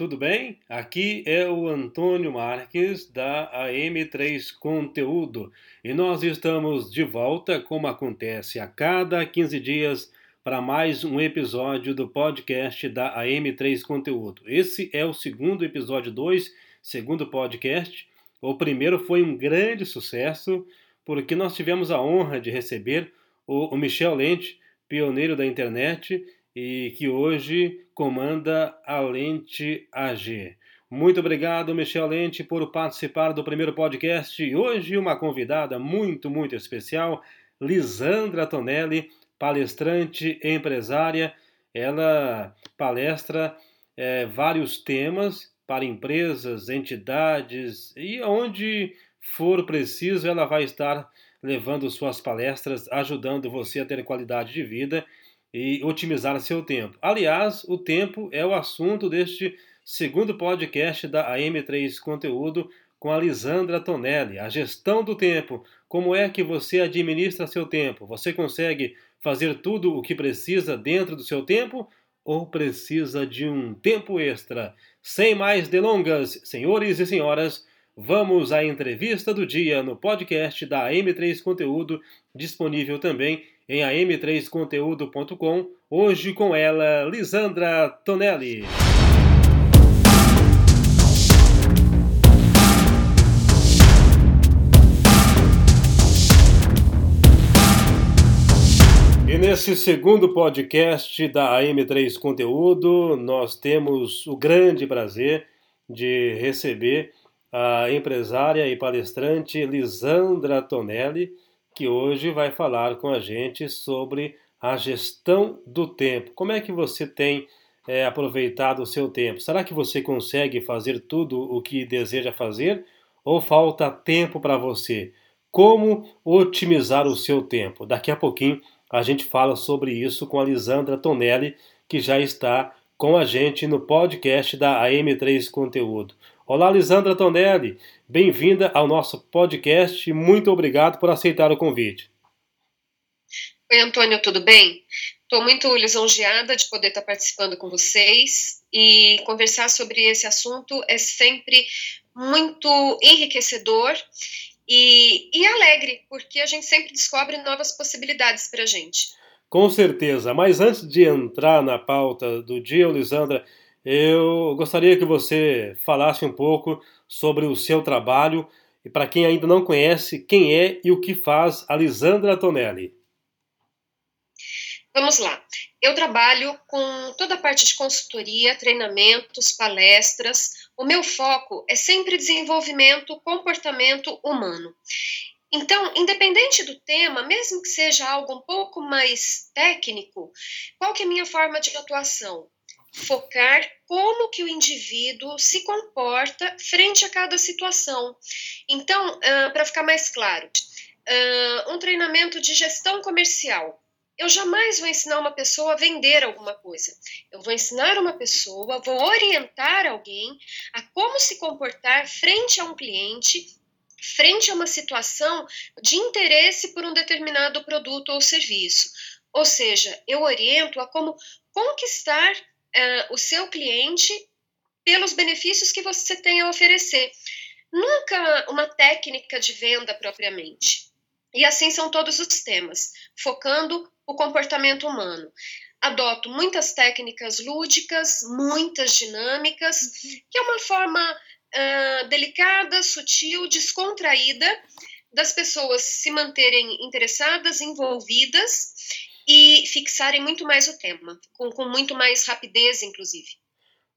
Tudo bem? Aqui é o Antônio Marques da AM3 Conteúdo e nós estamos de volta, como acontece a cada 15 dias, para mais um episódio do podcast da AM3 Conteúdo. Esse é o segundo episódio 2, segundo podcast. O primeiro foi um grande sucesso porque nós tivemos a honra de receber o Michel Lente, pioneiro da internet e que hoje comanda a Lente AG. Muito obrigado, Michel Lente, por participar do primeiro podcast. E hoje, uma convidada muito, muito especial, Lisandra Tonelli, palestrante empresária. Ela palestra é, vários temas para empresas, entidades e onde for preciso, ela vai estar levando suas palestras, ajudando você a ter qualidade de vida e otimizar seu tempo. Aliás, o tempo é o assunto deste segundo podcast da AM3 Conteúdo com a Lisandra Tonelli. A gestão do tempo. Como é que você administra seu tempo? Você consegue fazer tudo o que precisa dentro do seu tempo ou precisa de um tempo extra? Sem mais delongas, senhores e senhoras, vamos à entrevista do dia no podcast da AM3 Conteúdo, disponível também em am3conteúdo.com. Hoje com ela, Lisandra Tonelli. E nesse segundo podcast da AM3 Conteúdo, nós temos o grande prazer de receber a empresária e palestrante Lisandra Tonelli que hoje vai falar com a gente sobre a gestão do tempo. Como é que você tem é, aproveitado o seu tempo? Será que você consegue fazer tudo o que deseja fazer ou falta tempo para você? Como otimizar o seu tempo? Daqui a pouquinho a gente fala sobre isso com a Lisandra Tonelli, que já está com a gente no podcast da AM3 Conteúdo. Olá, Lisandra Tonelli. Bem-vinda ao nosso podcast muito obrigado por aceitar o convite. Oi, Antônio, tudo bem? Estou muito lisonjeada de poder estar participando com vocês e conversar sobre esse assunto é sempre muito enriquecedor e, e alegre, porque a gente sempre descobre novas possibilidades para a gente. Com certeza, mas antes de entrar na pauta do dia, Lisandra, eu gostaria que você falasse um pouco sobre o seu trabalho e para quem ainda não conhece, quem é e o que faz a Lisandra Tonelli. Vamos lá. Eu trabalho com toda a parte de consultoria, treinamentos, palestras. O meu foco é sempre desenvolvimento, comportamento humano. Então, independente do tema, mesmo que seja algo um pouco mais técnico, qual que é a minha forma de atuação? Focar como que o indivíduo se comporta frente a cada situação. Então, uh, para ficar mais claro, uh, um treinamento de gestão comercial. Eu jamais vou ensinar uma pessoa a vender alguma coisa. Eu vou ensinar uma pessoa, vou orientar alguém a como se comportar frente a um cliente, frente a uma situação de interesse por um determinado produto ou serviço. Ou seja, eu oriento a como conquistar uh, o seu cliente pelos benefícios que você tem a oferecer. Nunca uma técnica de venda propriamente. E assim são todos os temas, focando o comportamento humano. Adoto muitas técnicas lúdicas, muitas dinâmicas, uhum. que é uma forma uh, delicada, sutil, descontraída das pessoas se manterem interessadas, envolvidas e fixarem muito mais o tema, com, com muito mais rapidez, inclusive.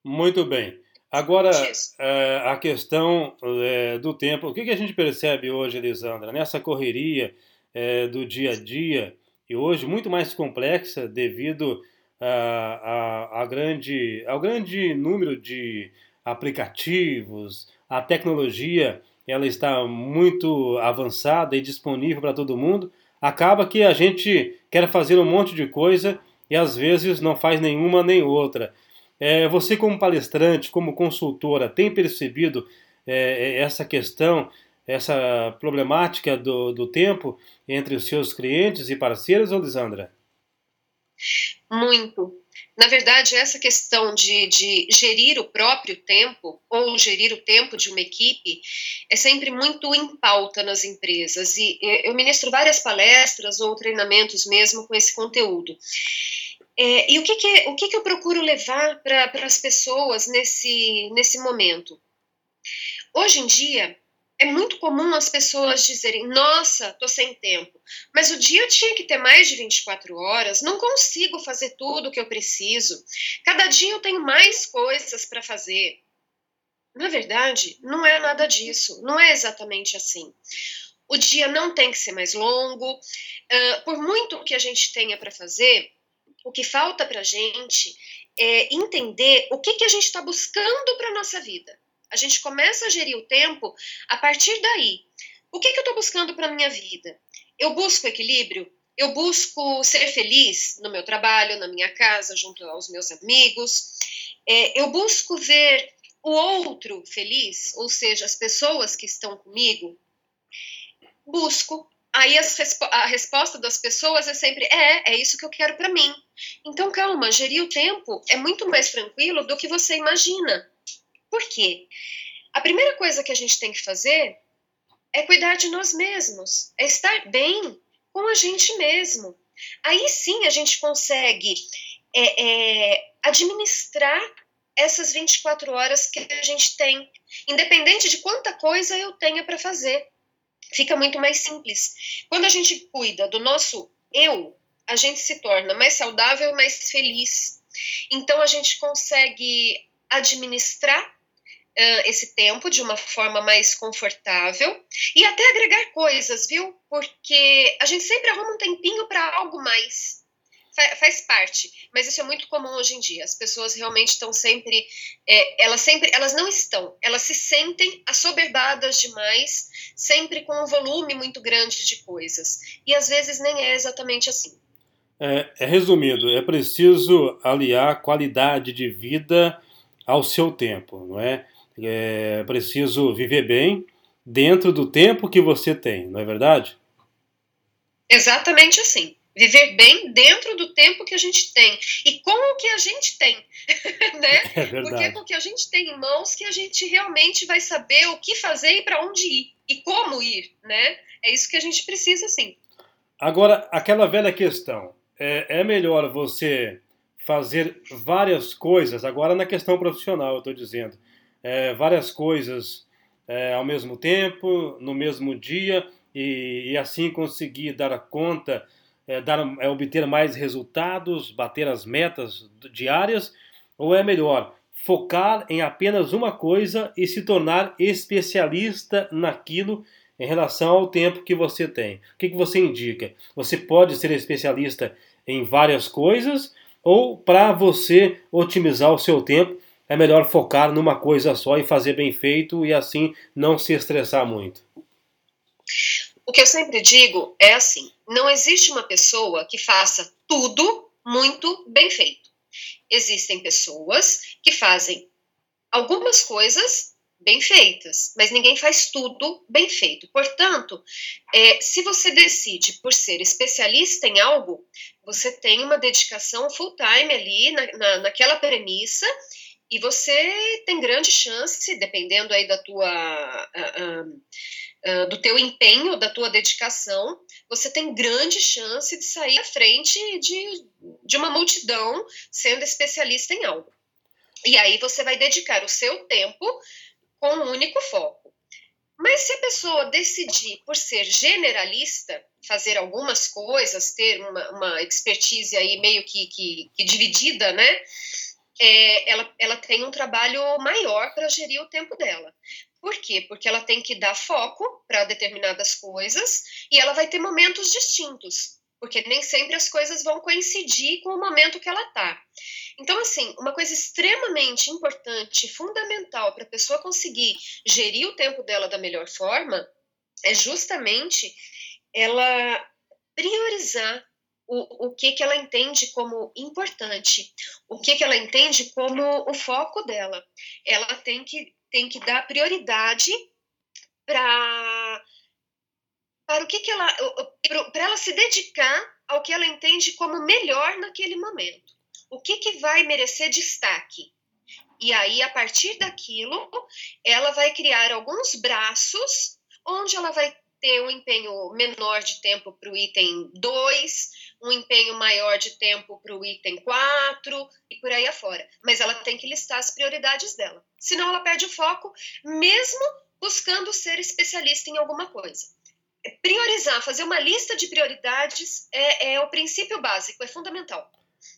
Muito bem. Agora, é, a questão é, do tempo. O que, que, a gente percebe hoje, Elisandra, nessa correria é, do dia a dia, e hoje muito mais complexa devido a, a, a grande, ao grande número de aplicativos, a tecnologia ela está muito avançada e disponível para todo mundo acaba que a gente quer fazer um monte de coisa e às vezes não faz nenhuma nem outra. É, você, como palestrante, como consultora, tem percebido é, essa questão, essa problemática do, do tempo entre os seus clientes e parceiros, Lisandra? Muito. Na verdade, essa questão de, de gerir o próprio tempo ou gerir o tempo de uma equipe é sempre muito em pauta nas empresas. E eu ministro várias palestras ou treinamentos mesmo com esse conteúdo. É, e o que, que, o que, que eu procuro levar para as pessoas nesse, nesse momento? Hoje em dia, é muito comum as pessoas dizerem: Nossa, tô sem tempo, mas o dia tinha que ter mais de 24 horas, não consigo fazer tudo o que eu preciso. Cada dia eu tenho mais coisas para fazer. Na verdade, não é nada disso, não é exatamente assim. O dia não tem que ser mais longo, por muito que a gente tenha para fazer, o que falta para a gente é entender o que, que a gente está buscando para a nossa vida. A gente começa a gerir o tempo a partir daí. O que, que eu estou buscando para minha vida? Eu busco equilíbrio? Eu busco ser feliz no meu trabalho, na minha casa, junto aos meus amigos. É, eu busco ver o outro feliz, ou seja, as pessoas que estão comigo. Busco. Aí respo a resposta das pessoas é sempre: é, é isso que eu quero para mim. Então, calma, gerir o tempo é muito mais tranquilo do que você imagina. Por quê? A primeira coisa que a gente tem que fazer é cuidar de nós mesmos, é estar bem com a gente mesmo. Aí sim a gente consegue é, é, administrar essas 24 horas que a gente tem, independente de quanta coisa eu tenha para fazer. Fica muito mais simples. Quando a gente cuida do nosso eu, a gente se torna mais saudável e mais feliz. Então a gente consegue administrar uh, esse tempo de uma forma mais confortável e até agregar coisas, viu? Porque a gente sempre arruma um tempinho para algo mais. Fa faz parte, mas isso é muito comum hoje em dia. As pessoas realmente estão sempre, é, elas sempre, elas não estão, elas se sentem assoberbadas demais, sempre com um volume muito grande de coisas. E às vezes nem é exatamente assim. É, é, resumido, é preciso aliar qualidade de vida ao seu tempo, não é? É preciso viver bem dentro do tempo que você tem, não é verdade? Exatamente assim. Viver bem dentro do tempo que a gente tem e com o que a gente tem, né? É verdade. Porque é com o que a gente tem em mãos que a gente realmente vai saber o que fazer e para onde ir e como ir, né? É isso que a gente precisa, sim. Agora, aquela velha questão, é, é melhor você fazer várias coisas, agora na questão profissional, eu estou dizendo, é, várias coisas é, ao mesmo tempo, no mesmo dia, e, e assim conseguir dar conta, é, dar, é, obter mais resultados, bater as metas diárias, ou é melhor focar em apenas uma coisa e se tornar especialista naquilo em relação ao tempo que você tem? O que, que você indica? Você pode ser especialista em várias coisas ou para você otimizar o seu tempo, é melhor focar numa coisa só e fazer bem feito e assim não se estressar muito? O que eu sempre digo é assim: não existe uma pessoa que faça tudo muito bem feito. Existem pessoas que fazem algumas coisas bem feitas, mas ninguém faz tudo bem feito. Portanto, é, se você decide por ser especialista em algo, você tem uma dedicação full time ali na, na, naquela premissa e você tem grande chance, dependendo aí da tua, uh, uh, do teu empenho, da tua dedicação, você tem grande chance de sair à frente de, de uma multidão sendo especialista em algo. E aí você vai dedicar o seu tempo com um único foco. Mas se a pessoa decidir por ser generalista, fazer algumas coisas, ter uma, uma expertise aí meio que, que, que dividida, né? É, ela, ela tem um trabalho maior para gerir o tempo dela. Por quê? Porque ela tem que dar foco para determinadas coisas e ela vai ter momentos distintos, porque nem sempre as coisas vão coincidir com o momento que ela está. Então, assim, uma coisa extremamente importante, fundamental para a pessoa conseguir gerir o tempo dela da melhor forma é justamente ela priorizar o, o que, que ela entende como importante, o que, que ela entende como o foco dela. Ela tem que, tem que dar prioridade para para o que, que ela para ela se dedicar ao que ela entende como melhor naquele momento. o que, que vai merecer destaque. E aí, a partir daquilo, ela vai criar alguns braços onde ela vai ter um empenho menor de tempo para o item 2, um empenho maior de tempo para o item 4 e por aí afora. Mas ela tem que listar as prioridades dela. Senão ela perde o foco, mesmo buscando ser especialista em alguma coisa. Priorizar, fazer uma lista de prioridades é, é o princípio básico, é fundamental.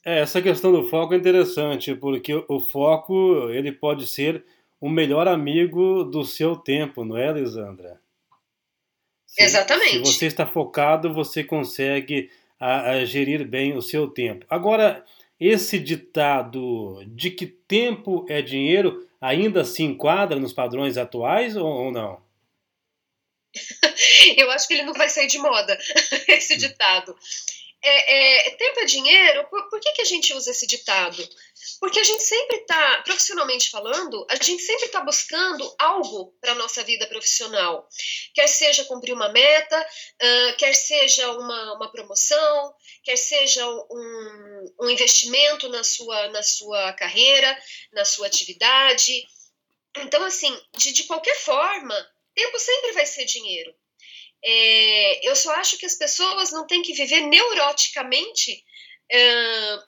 É, essa questão do foco é interessante, porque o foco ele pode ser o melhor amigo do seu tempo, não é, Lisandra? Exatamente. Se você está focado, você consegue a, a gerir bem o seu tempo. Agora, esse ditado de que tempo é dinheiro ainda se enquadra nos padrões atuais ou, ou não? Eu acho que ele não vai sair de moda, esse ditado. É, é, tempo é dinheiro, por, por que, que a gente usa esse ditado? Porque a gente sempre está, profissionalmente falando, a gente sempre está buscando algo para a nossa vida profissional. Quer seja cumprir uma meta, uh, quer seja uma, uma promoção, quer seja um, um investimento na sua, na sua carreira, na sua atividade. Então, assim, de, de qualquer forma, tempo sempre vai ser dinheiro. É, eu só acho que as pessoas não têm que viver neuroticamente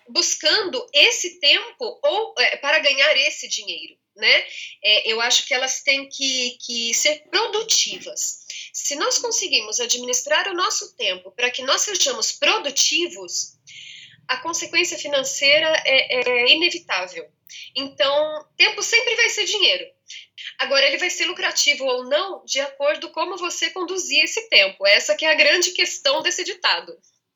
buscando esse tempo ou é, para ganhar esse dinheiro, né? É, eu acho que elas têm que, que ser produtivas. Se nós conseguimos administrar o nosso tempo para que nós sejamos produtivos, a consequência financeira é, é inevitável. Então, tempo sempre vai ser dinheiro. Agora, ele vai ser lucrativo ou não de acordo com como você conduzir esse tempo. Essa que é a grande questão desse ditado.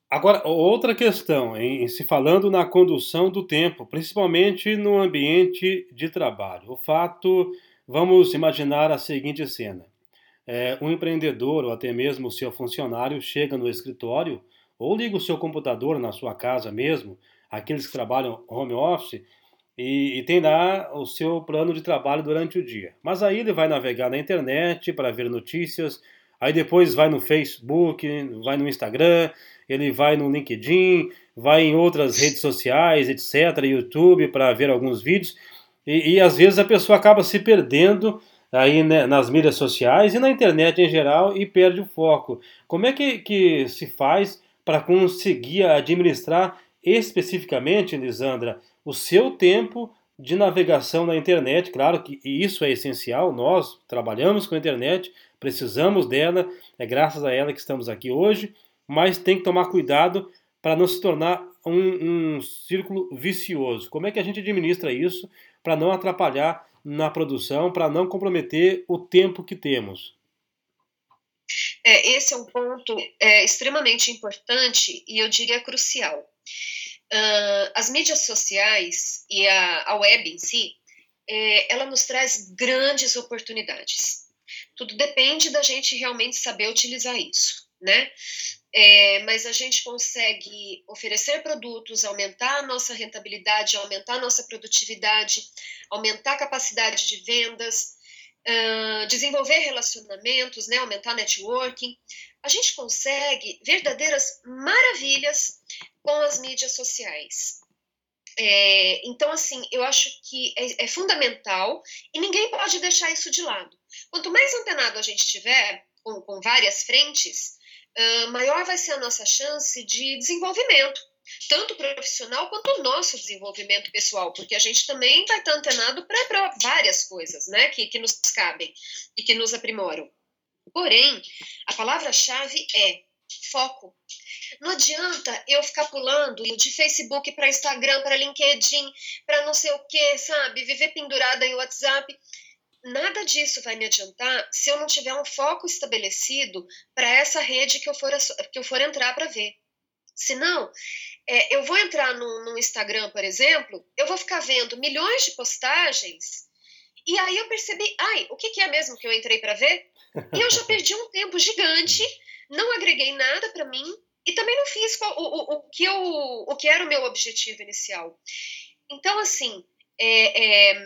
Agora, outra questão, em, se falando na condução do tempo, principalmente no ambiente de trabalho. O fato, vamos imaginar a seguinte cena: é, um empreendedor ou até mesmo o seu funcionário chega no escritório ou liga o seu computador na sua casa mesmo, aqueles que trabalham home office, e, e, tem lá o seu plano de trabalho durante o dia. Mas aí ele vai navegar na internet para ver notícias, aí depois vai no Facebook, vai no Instagram, ele vai no LinkedIn, vai em outras redes sociais, etc., YouTube, para ver alguns vídeos, e, e, às vezes a pessoa acaba se perdendo aí né, nas mídias sociais e na internet em geral e perde o foco. Como é que, que se faz para conseguir administrar especificamente, Lisandra, o seu tempo de navegação na internet? Claro que isso é essencial, nós trabalhamos com a internet, precisamos dela, é graças a ela que estamos aqui hoje mas tem que tomar cuidado para não se tornar um, um círculo vicioso. Como é que a gente administra isso para não atrapalhar na produção, para não comprometer o tempo que temos? É, esse é um ponto é, extremamente importante e eu diria crucial. Uh, as mídias sociais e a, a web em si, é, ela nos traz grandes oportunidades. Tudo depende da gente realmente saber utilizar isso, né? é, mas a gente consegue oferecer produtos, aumentar a nossa rentabilidade, aumentar a nossa produtividade, aumentar a capacidade de vendas, uh, desenvolver relacionamentos, né, aumentar networking. A gente consegue verdadeiras maravilhas com as mídias sociais. É, então, assim, eu acho que é, é fundamental e ninguém pode deixar isso de lado. Quanto mais antenado a gente tiver com, com várias frentes, uh, maior vai ser a nossa chance de desenvolvimento, tanto profissional quanto o nosso desenvolvimento pessoal, porque a gente também vai estar antenado para várias coisas né, que, que nos cabem e que nos aprimoram. Porém, a palavra-chave é foco. Não adianta eu ficar pulando de Facebook para Instagram, para LinkedIn, para não sei o que, sabe? Viver pendurada em WhatsApp nada disso vai me adiantar se eu não tiver um foco estabelecido para essa rede que eu for, que eu for entrar para ver. Senão, é, eu vou entrar no, no, Instagram, por exemplo, eu vou ficar vendo milhões de postagens e aí eu percebi, ai, o que, que é mesmo que eu entrei para ver? E eu já perdi um tempo gigante, não agreguei nada para mim e também não fiz o, o, o, que eu, o que era o meu objetivo inicial. Então, assim, é, é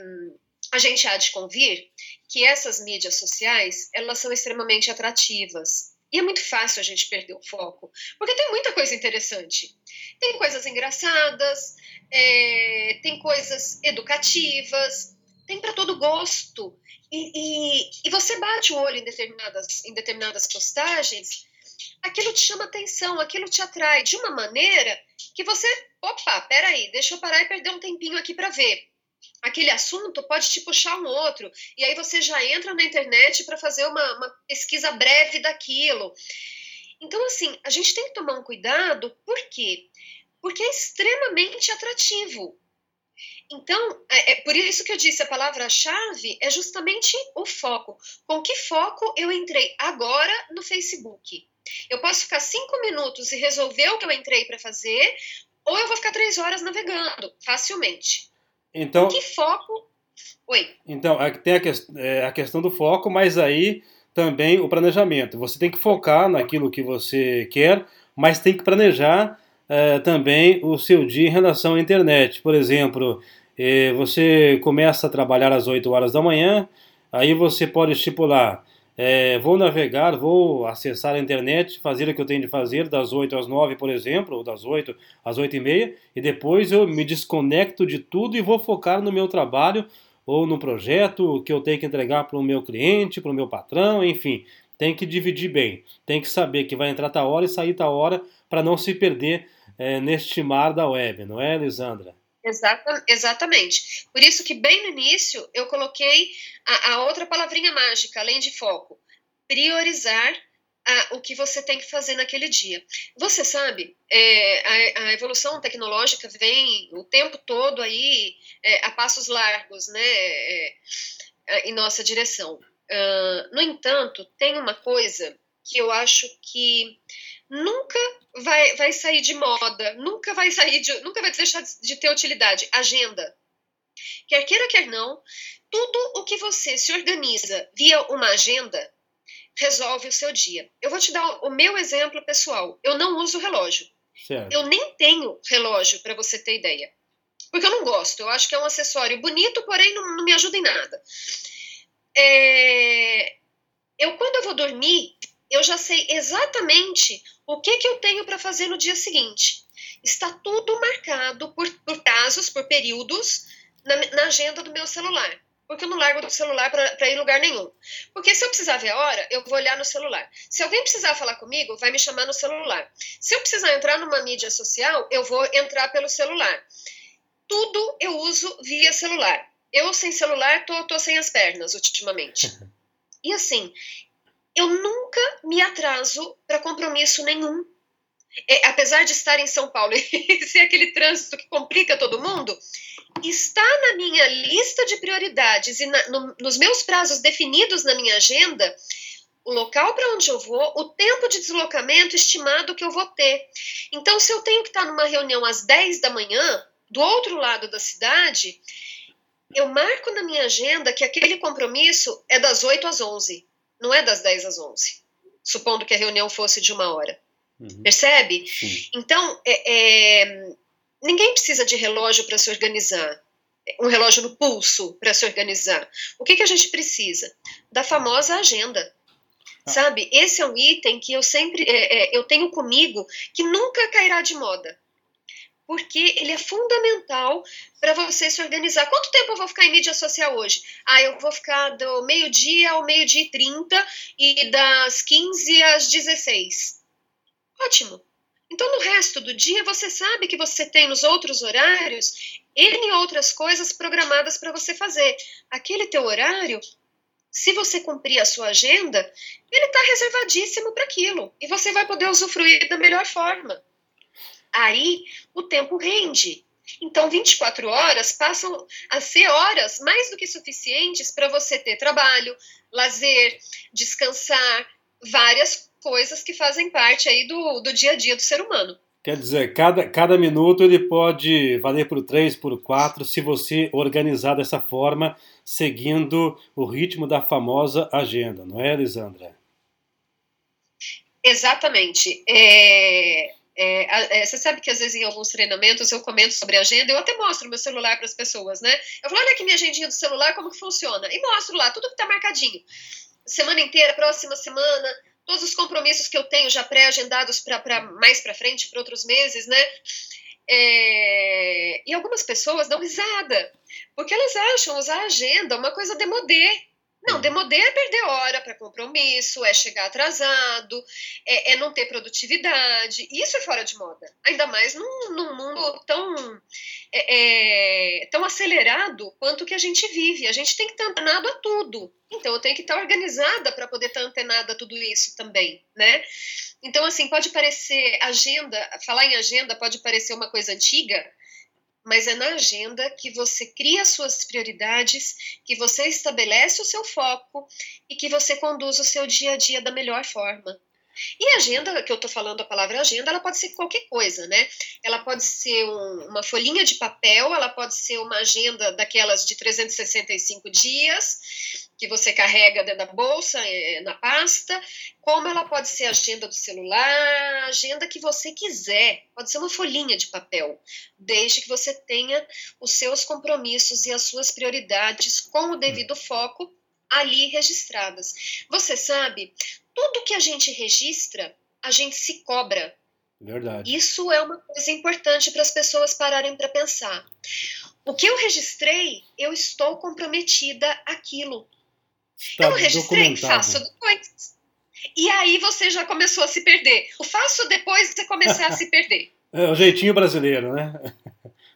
a gente há de convir que essas mídias sociais elas são extremamente atrativas. E é muito fácil a gente perder o foco, porque tem muita coisa interessante. Tem coisas engraçadas, é, tem coisas educativas, tem para todo gosto. E, e, e, você bate o olho em determinadas, em determinadas postagens, aquilo te chama atenção, aquilo te atrai de uma maneira que você, opa, peraí, deixa eu parar e perder um tempinho aqui para ver aquele assunto pode te puxar um outro. E aí você já entra na internet para fazer uma, uma, pesquisa breve daquilo. Então, assim, a gente tem que tomar um cuidado, por quê? Porque é extremamente atrativo. Então, é, é por isso que eu disse, a palavra-chave é justamente o foco. Com que foco eu entrei agora no Facebook? Eu posso ficar cinco minutos e resolver o que eu entrei para fazer, ou eu vou ficar três horas navegando facilmente. Então, que foco. Oi. Então, tem a, que, é, a questão do foco, mas aí também o planejamento. Você tem que focar naquilo que você quer, mas tem que planejar é, também o seu dia em relação à internet. Por exemplo, é, você começa a trabalhar às 8 horas da manhã, aí você pode estipular é, vou navegar, vou acessar a internet, fazer o que eu tenho de fazer das 8 às 9, por exemplo, ou das 8 às 8 e meia, e depois eu me desconecto de tudo e vou focar no meu trabalho ou no projeto que eu tenho que entregar para o meu cliente, para o meu patrão, enfim. Tem que dividir bem, tem que saber que vai entrar tal hora e sair tal hora para não se perder é, neste mar da web, não é, Lisandra? Exata, exatamente. Por isso que bem no início eu coloquei a, a outra palavrinha mágica, além de foco, priorizar a, o que você tem que fazer naquele dia. Você sabe, é, a, a, evolução tecnológica vem o tempo todo aí é, a passos largos, né, é, é em nossa direção. Uh, no entanto, tem uma coisa que eu acho que nunca vai, vai sair de moda, nunca vai sair de, nunca vai deixar de ter utilidade. Agenda. Quer queira, quer não, tudo o que você se organiza via uma agenda resolve o seu dia. Eu vou te dar o meu exemplo pessoal. Eu não uso relógio. Certo. Eu nem tenho relógio, para você ter ideia. Porque eu não gosto. Eu acho que é um acessório bonito, porém não, não me ajuda em nada. É... Eu, quando eu vou dormir, eu já sei exatamente o que, que eu tenho para fazer no dia seguinte. Está tudo marcado por, por casos, por períodos, na, na, agenda do meu celular. Porque eu não largo do celular para ir lugar nenhum. Porque se eu precisar ver a hora, eu vou olhar no celular. Se alguém precisar falar comigo, vai me chamar no celular. Se eu precisar entrar numa mídia social, eu vou entrar pelo celular. Tudo eu uso via celular. Eu sem celular tô, tô sem as pernas ultimamente. E assim, eu nunca me atraso para compromisso nenhum. É, apesar de estar em São Paulo e ser aquele trânsito que complica todo mundo, está na minha lista de prioridades e na, no, nos meus prazos definidos na minha agenda o local para onde eu vou, o tempo de deslocamento estimado que eu vou ter. Então, se eu tenho que estar numa reunião às 10 da manhã, do outro lado da cidade, eu marco na minha agenda que aquele compromisso é das 8 às 11 não é das 10 às 11, supondo que a reunião fosse de uma hora. Uhum. Percebe? Sim. Então, é, é, ninguém precisa de relógio para se organizar, um relógio no pulso para se organizar. O que, que a gente precisa? Da famosa agenda. Ah. Sabe, esse é um item que eu sempre é, é eu tenho comigo que nunca cairá de moda porque ele é fundamental para você se organizar. Quanto tempo eu vou ficar em mídia social hoje? Ah, eu vou ficar do meio-dia ao meio-dia e 30 e das 15 às 16. Ótimo. Então, no resto do dia, você sabe que você tem nos outros horários N outras coisas programadas para você fazer. Aquele teu horário, se você cumprir a sua agenda, ele está reservadíssimo para aquilo. E você vai poder usufruir da melhor forma aí o tempo rende. Então, 24 horas passam a ser horas mais do que suficientes para você ter trabalho, lazer, descansar, várias coisas que fazem parte aí do, do dia a dia do ser humano. Quer dizer, cada, cada minuto ele pode valer por três, por quatro, se você organizar dessa forma, seguindo o ritmo da famosa agenda, não é, Elisandra? Exatamente. É, é, é, você sabe que às vezes em alguns treinamentos eu comento sobre agenda, eu até mostro meu celular para as pessoas, né? Eu falo, olha aqui minha agendinha do celular, como que funciona. E mostro lá, tudo que está marcadinho. Semana inteira, próxima semana, todos os compromissos que eu tenho já pré-agendados para mais para frente, para outros meses, né? É, e algumas pessoas dão risada, porque elas acham usar a agenda uma coisa demodê. Não, demodê é perder hora para compromisso, é chegar atrasado, é, é, não ter produtividade. Isso é fora de moda. Ainda mais num, num mundo tão, é, é, tão acelerado quanto que a gente vive. A gente tem que estar antenado a tudo. Então, eu tenho que estar organizada para poder estar antenada a tudo isso também, né? Então, assim, pode parecer agenda, falar em agenda pode parecer uma coisa antiga, mas é na agenda que você cria suas prioridades, que você estabelece o seu foco e que você conduz o seu dia a dia da melhor forma. E agenda, que eu estou falando a palavra agenda, ela pode ser qualquer coisa, né? Ela pode ser um, uma folhinha de papel, ela pode ser uma agenda daquelas de 365 dias, que você carrega dentro da bolsa, é, na pasta, como ela pode ser a agenda do celular, agenda que você quiser, pode ser uma folhinha de papel, desde que você tenha os seus compromissos e as suas prioridades com o devido foco ali registradas. Você sabe, tudo que a gente registra, a gente se cobra. Verdade. Isso é uma coisa importante para as pessoas pararem para pensar. O que eu registrei, eu estou comprometida àquilo. Está eu registrei, faço depois. E aí você já começou a se perder. O faço depois você começar a se perder. É o jeitinho brasileiro, né?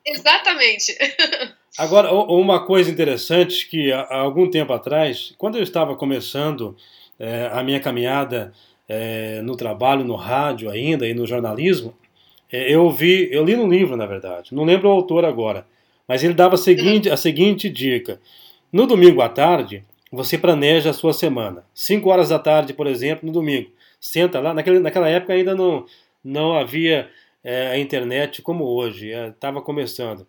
Exatamente. Agora, uma coisa interessante que há algum tempo atrás, quando eu estava começando é, a minha caminhada é, no trabalho, no rádio ainda e no jornalismo, é, eu vi, eu li no livro, na verdade, não lembro o autor agora, mas ele dava a seguinte, a seguinte dica: no domingo à tarde, você planeja a sua semana. 5 horas da tarde, por exemplo, no domingo. Senta lá, naquele, naquela época ainda não, não havia a internet como hoje, estava começando.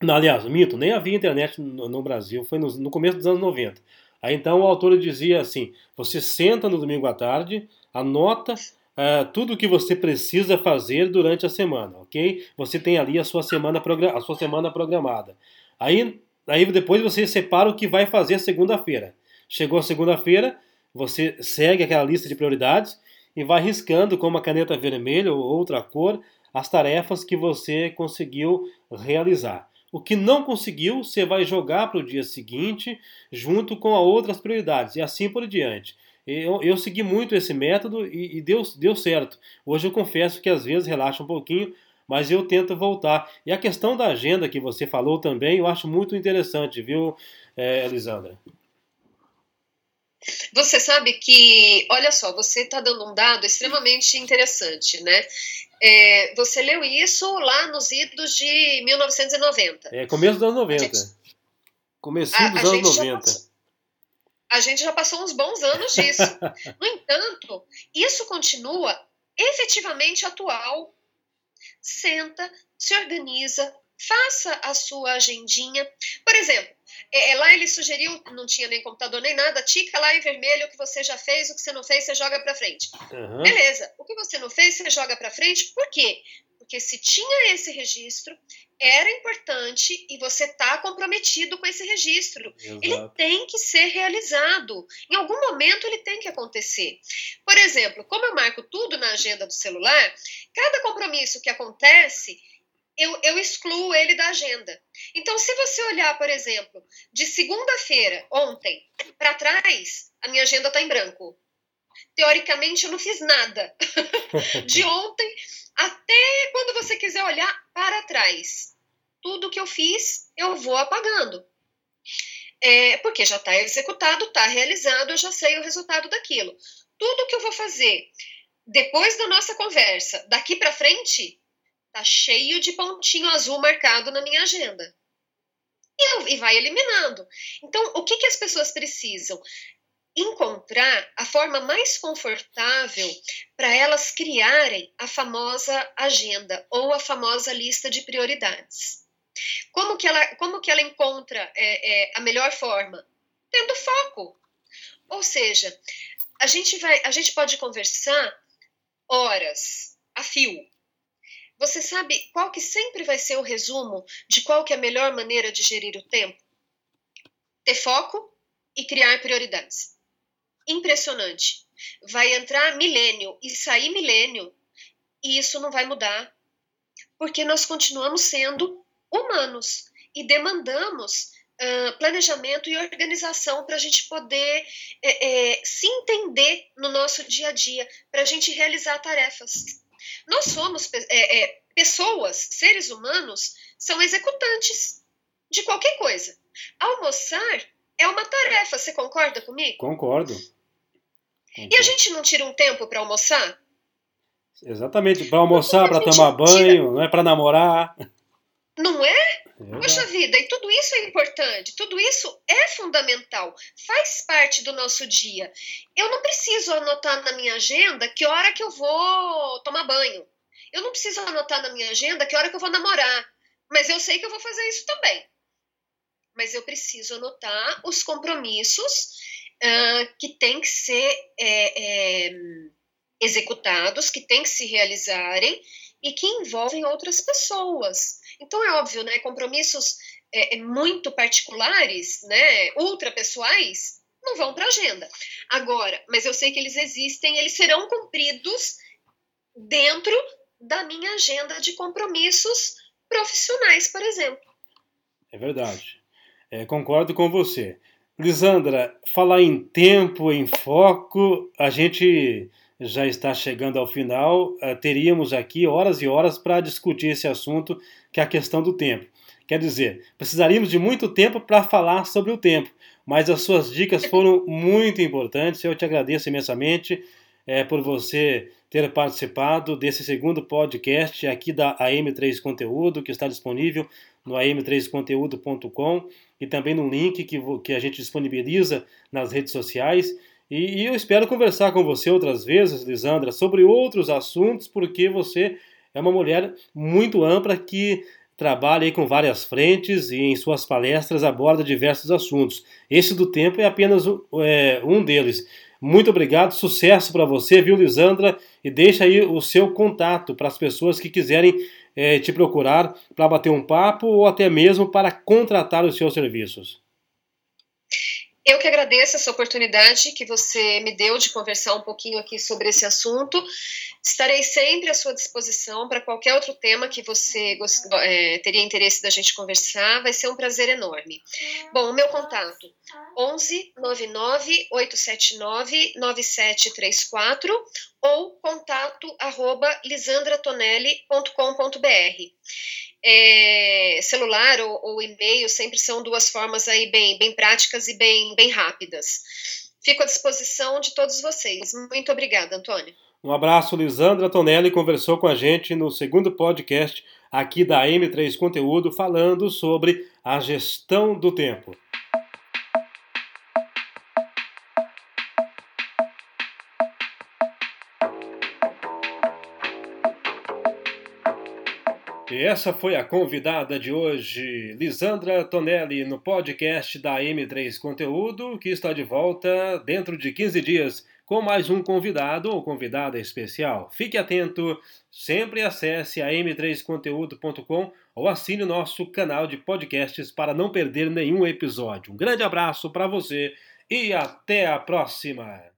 Aliás, mito, nem havia internet no, Brasil, foi no, no, começo dos anos 90. Aí então o autor dizia assim: você senta no domingo à tarde, anota é, tudo o que você precisa fazer durante a semana, ok? Você tem ali a sua semana, a sua semana programada. Aí Aí depois você separa o que vai fazer segunda-feira. Chegou a segunda-feira, você segue aquela lista de prioridades e vai riscando com uma caneta vermelha ou outra cor as tarefas que você conseguiu realizar. O que não conseguiu, você vai jogar para o dia seguinte, junto com as outras prioridades, e assim por diante. Eu, eu segui muito esse método e, e deu, deu certo. Hoje eu confesso que às vezes relaxa um pouquinho, mas eu tento voltar. E a questão da agenda que você falou também, eu acho muito interessante, viu, é, Elisandra? Você sabe que, olha só, você está dando um dado extremamente interessante, né? É, você leu isso lá nos idos de 1990. É, começo dos anos 90. Gente, Comecinho dos a, a anos 90. Passou, a gente já passou uns bons anos disso. no entanto, isso continua efetivamente atual senta, se organiza, faça a sua agendinha. Por exemplo, é, é, lá ele sugeriu, não tinha nem computador nem nada, tica lá em vermelho o que você já fez, o que você não fez, você joga para frente. Uhum. Beleza, o que você não fez, você joga para frente, por quê? Porque se tinha esse registro, era importante e você está comprometido com esse registro. Exato. Ele tem que ser realizado. Em algum momento ele tem que acontecer. Por exemplo, como eu marco tudo na agenda do celular, cada compromisso que acontece, eu, eu excluo ele da agenda. Então, se você olhar, por exemplo, de segunda-feira, ontem, para trás, a minha agenda está em branco. Teoricamente, eu não fiz nada. de ontem até quando você quiser olhar para trás. Tudo que eu fiz, eu vou apagando. É, porque já está executado, está realizado, eu já sei o resultado daquilo. Tudo que eu vou fazer depois da nossa conversa, daqui para frente, tá cheio de pontinho azul marcado na minha agenda. E, e vai eliminando. Então, o que, que as pessoas precisam? encontrar a forma mais confortável para elas criarem a famosa agenda ou a famosa lista de prioridades. Como que ela, como que ela encontra é, é, a melhor forma? Tendo foco. Ou seja, a gente, vai, a gente pode conversar horas a fio. Você sabe qual que sempre vai ser o resumo de qual que é a melhor maneira de gerir o tempo? Ter foco e criar prioridades impressionante. vai entrar milênio e sair milênio, e isso não vai mudar, porque nós continuamos sendo humanos e demandamos uh, planejamento e organização para a gente poder é, é, se entender no nosso dia a dia, para a gente realizar tarefas. Nós somos é, é, pessoas, seres humanos, são executantes de qualquer coisa. Almoçar é uma tarefa, você concorda comigo? Concordo. Concordo. E a gente não tira um tempo para almoçar? Exatamente, para almoçar, para tomar banho, tira... não é para namorar. Não é? é Poxa vida, e tudo isso é importante, tudo isso é fundamental, faz parte do nosso dia. Eu não preciso anotar na minha agenda que hora que eu vou tomar banho. Eu não preciso anotar na minha agenda que hora que eu vou namorar. Mas eu sei que eu vou fazer isso também. Mas eu preciso anotar os compromissos uh, que têm que ser é, é, executados, que têm que se realizarem e que envolvem outras pessoas. Então é óbvio, né? Compromissos é, é muito particulares, né? Ultrapessoais, não vão para a agenda. Agora, mas eu sei que eles existem, eles serão cumpridos dentro da minha agenda de compromissos profissionais, por exemplo. É verdade. É, concordo com você. Lisandra, falar em tempo, em foco, a gente já está chegando ao final. Uh, teríamos aqui horas e horas para discutir esse assunto, que é a questão do tempo. Quer dizer, precisaríamos de muito tempo para falar sobre o tempo, mas as suas dicas foram muito importantes. Eu te agradeço imensamente é, por você ter participado desse segundo podcast aqui da AM3 Conteúdo, que está disponível no am3conteúdo.com e também no link que, que a gente disponibiliza nas redes sociais. E, e eu espero conversar com você outras vezes, Lisandra, sobre outros assuntos, porque você é uma mulher muito ampla que trabalha com várias frentes e em suas palestras aborda diversos assuntos. Esse do tempo é apenas um, é, deles. Muito obrigado, sucesso para você, viu, Lisandra? E deixa aí o seu contato para as pessoas que quiserem é, te procurar para bater um papo ou até mesmo para contratar os seus serviços. Eu que agradeço essa oportunidade que você me deu de conversar um pouquinho aqui sobre esse assunto. Estarei sempre à sua disposição para qualquer outro tema que você é, teria interesse da gente conversar. Vai ser um prazer enorme. Bom, o meu contato: 11 99 879 9734 ou contato arroba lisandratonelli.com.br é, celular ou, ou, e-mail sempre são duas formas aí bem, bem práticas e bem, bem rápidas. Fico à disposição de todos vocês. Muito obrigada, Antônio. Um abraço, Lisandra Tonelli conversou com a gente no segundo podcast aqui da M3 Conteúdo, falando sobre a gestão do tempo. Essa foi a convidada de hoje, Lisandra Tonelli, no podcast da M3 Conteúdo, que está de volta dentro de 15 dias com mais um convidado ou convidada especial. Fique atento, sempre acesse a m3conteúdo.com ou assine o nosso canal de podcasts para não perder nenhum episódio. Um grande abraço para você e até a próxima!